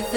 But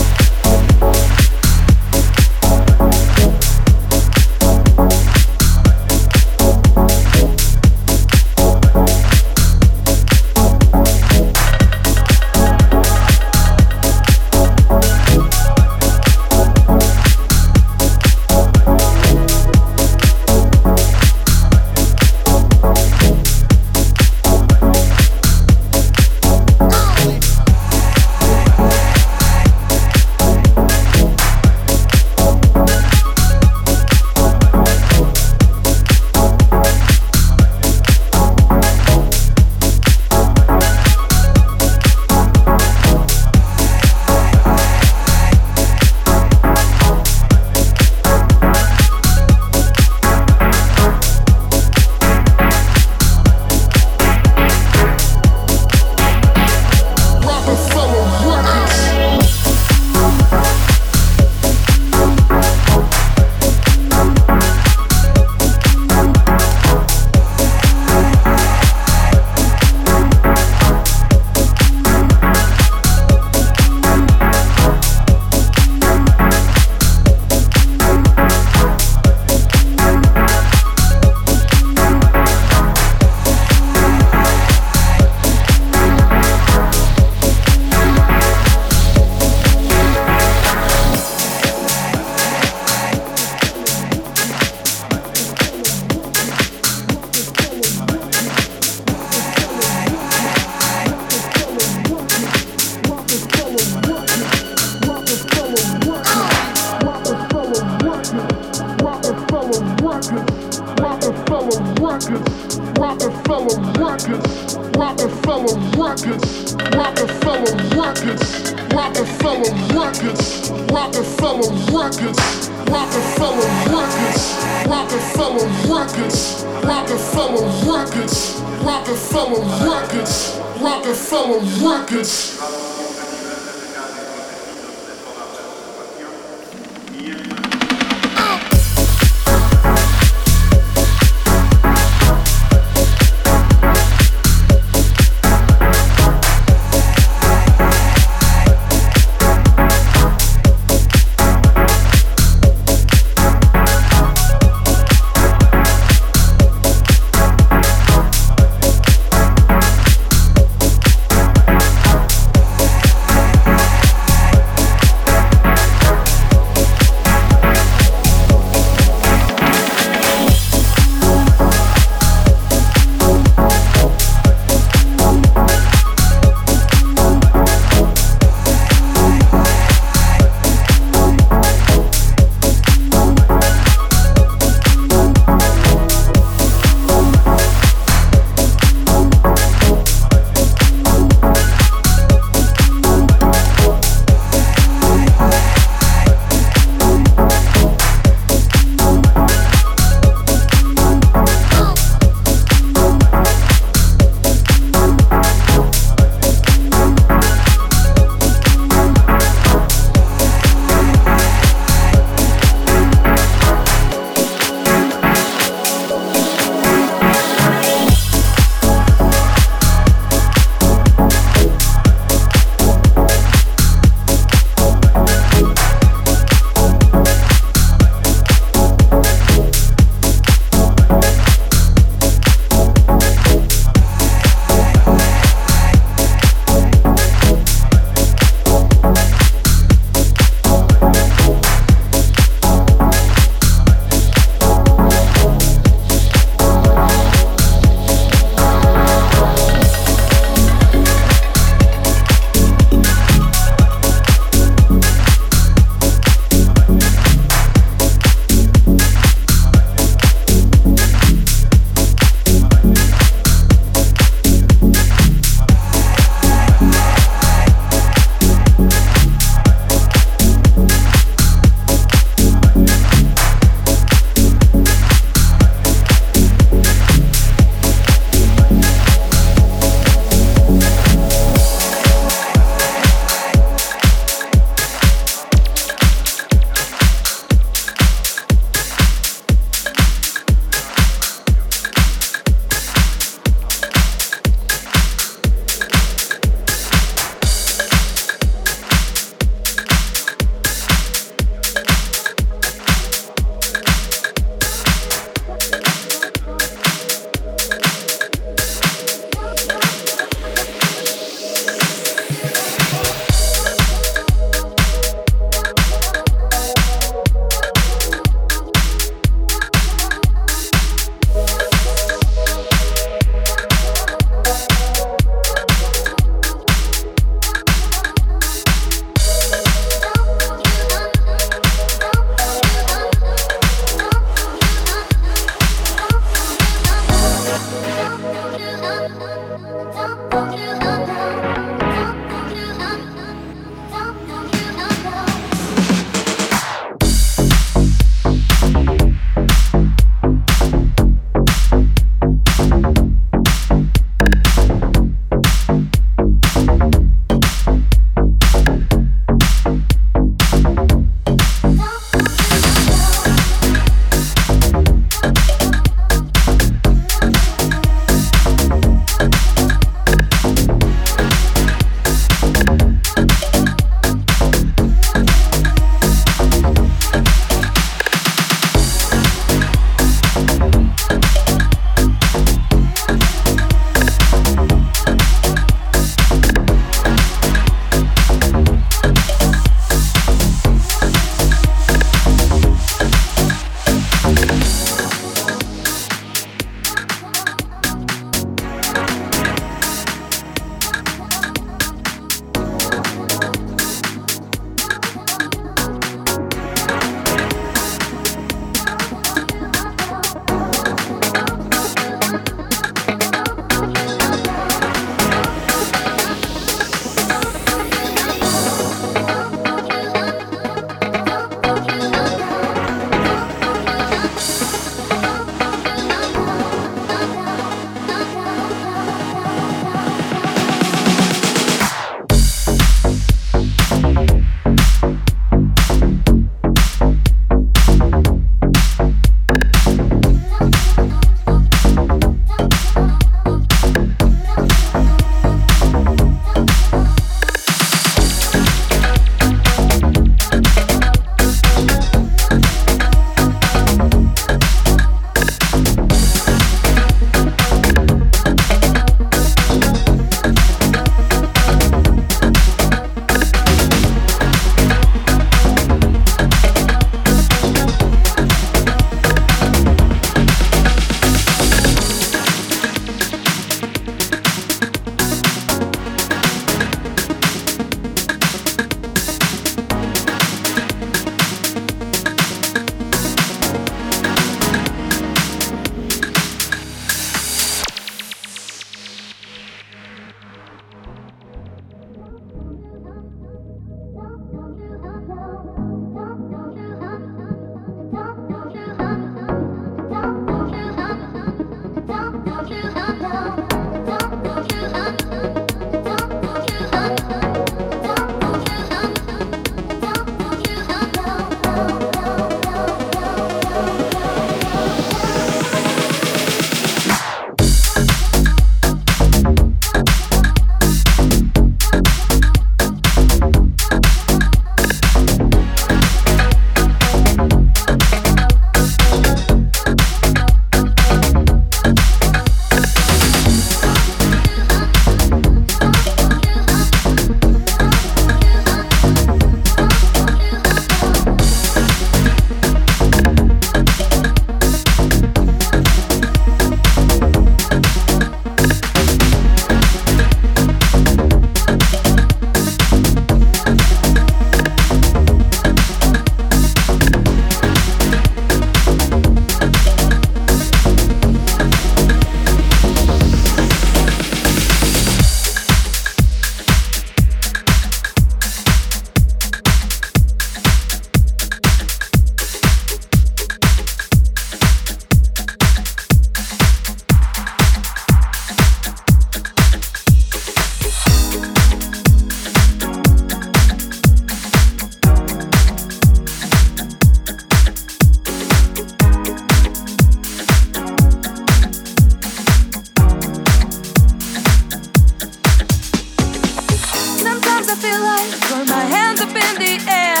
I feel like throwing throw my hands up in the air.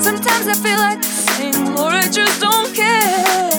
Sometimes I feel like sing, Laura just don't care.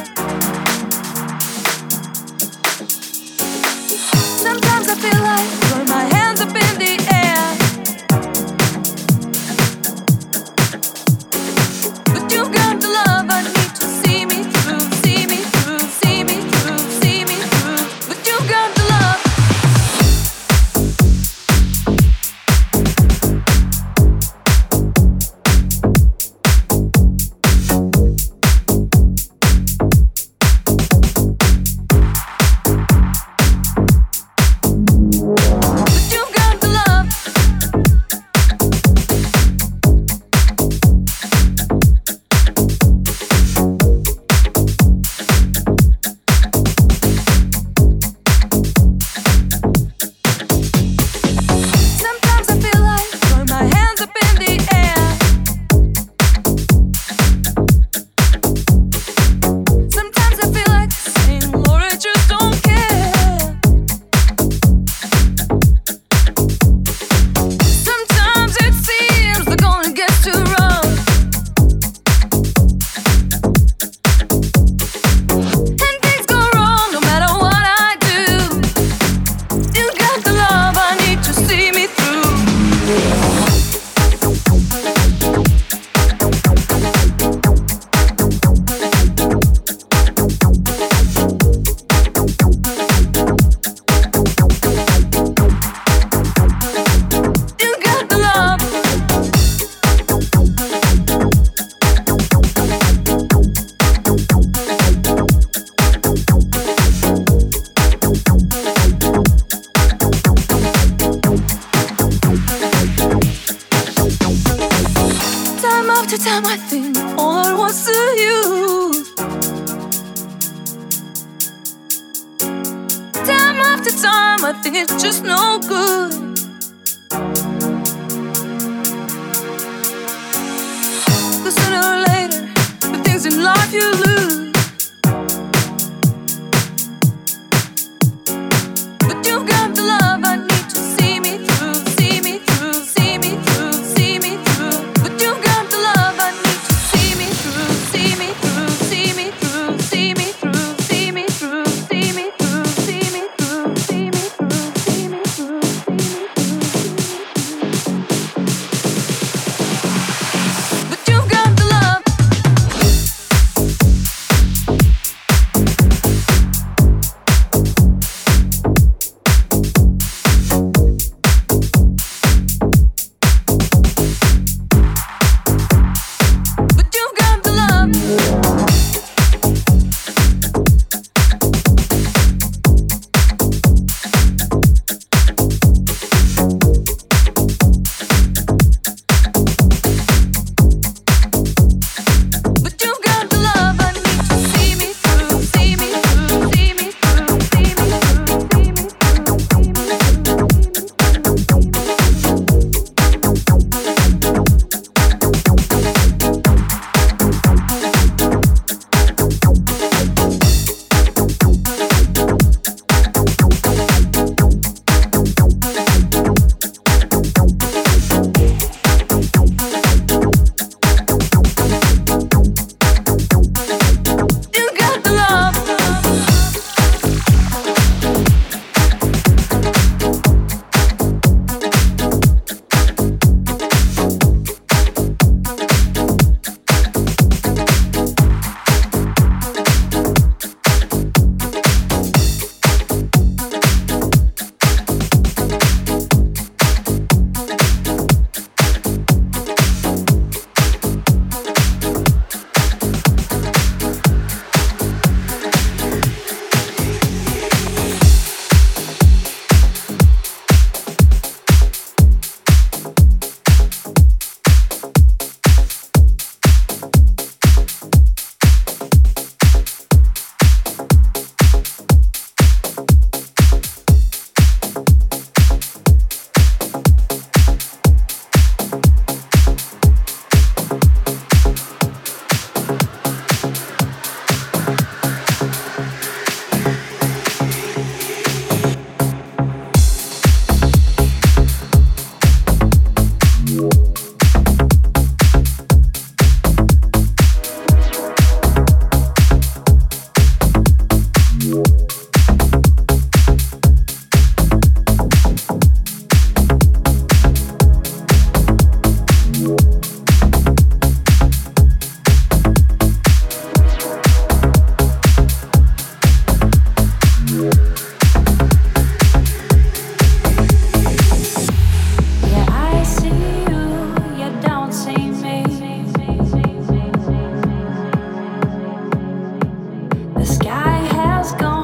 what's going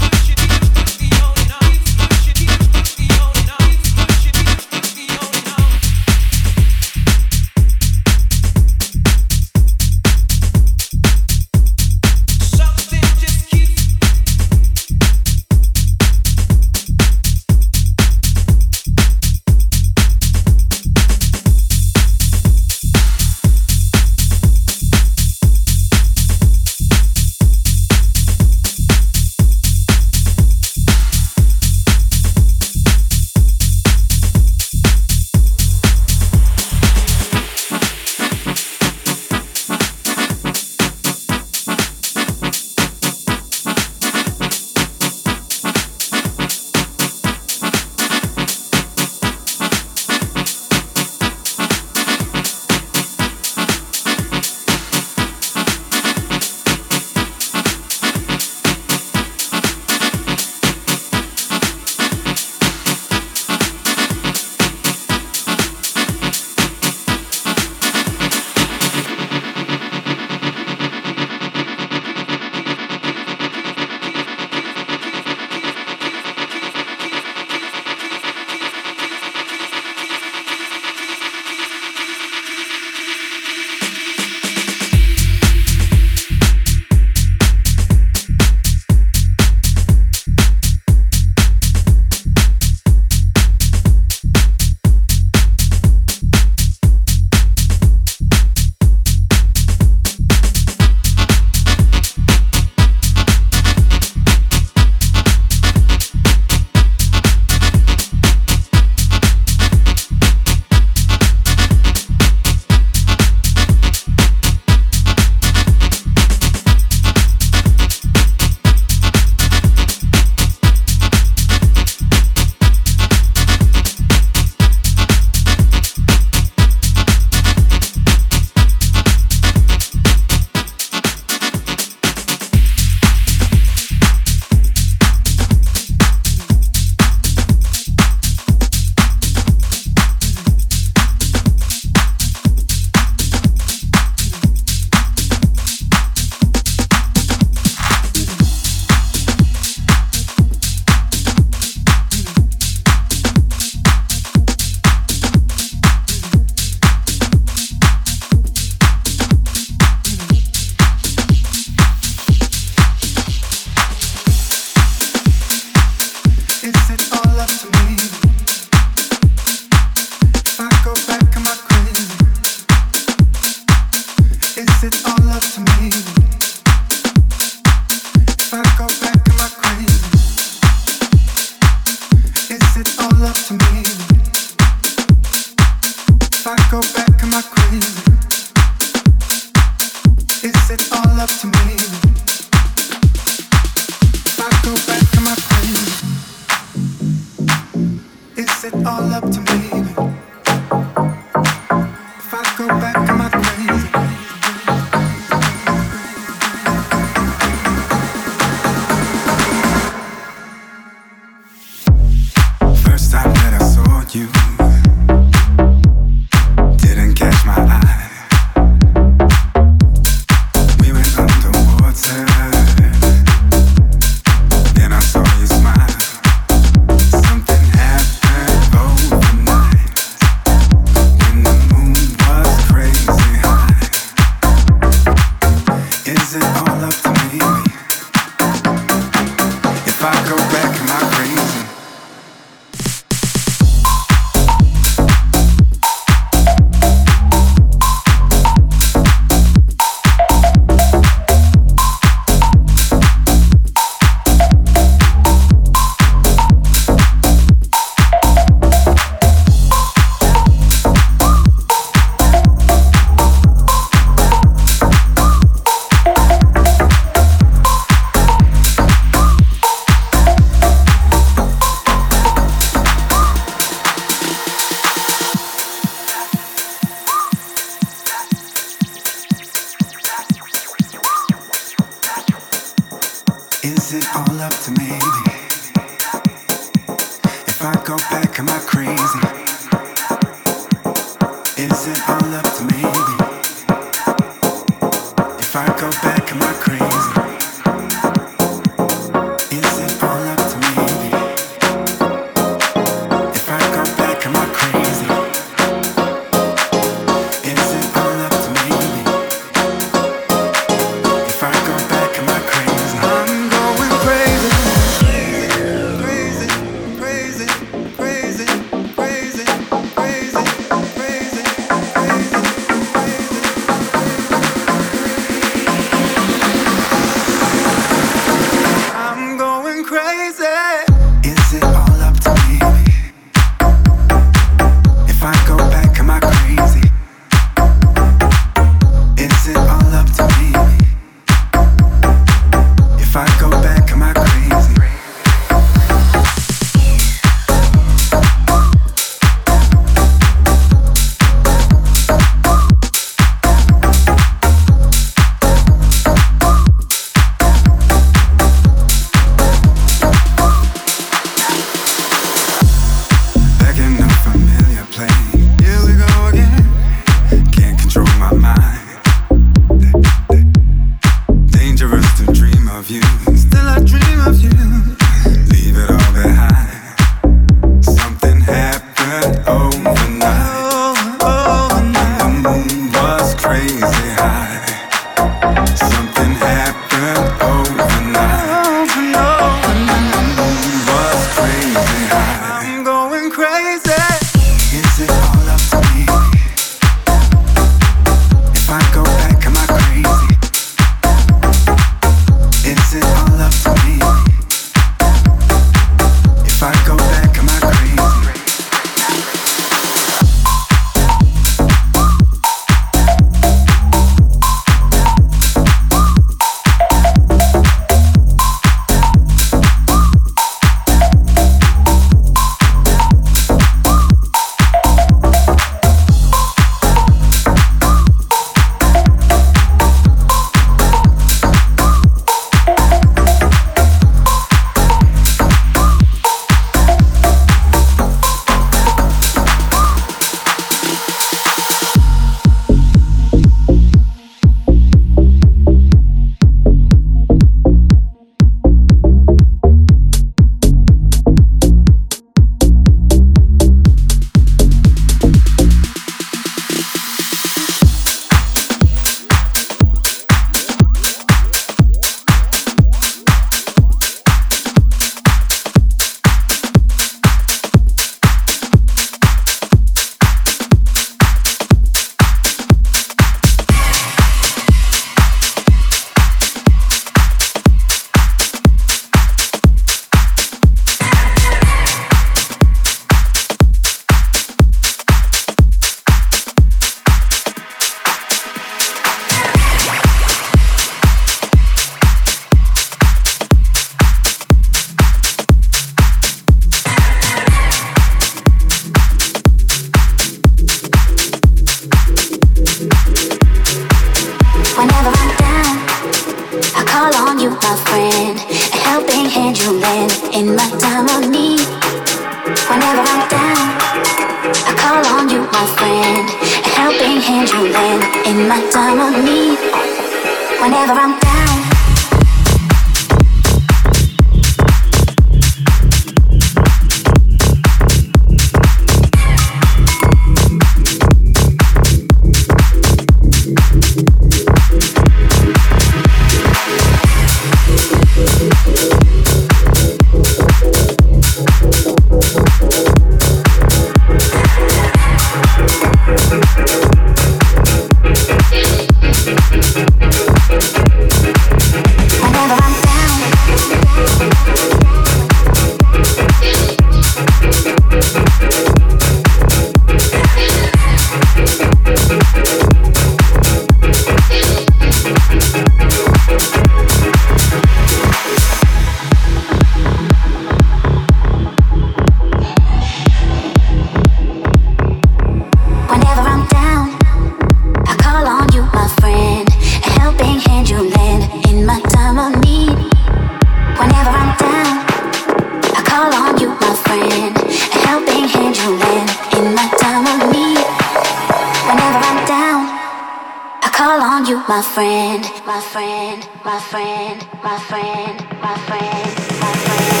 my friend, my friend, my friend, my friend, my friend, my friend.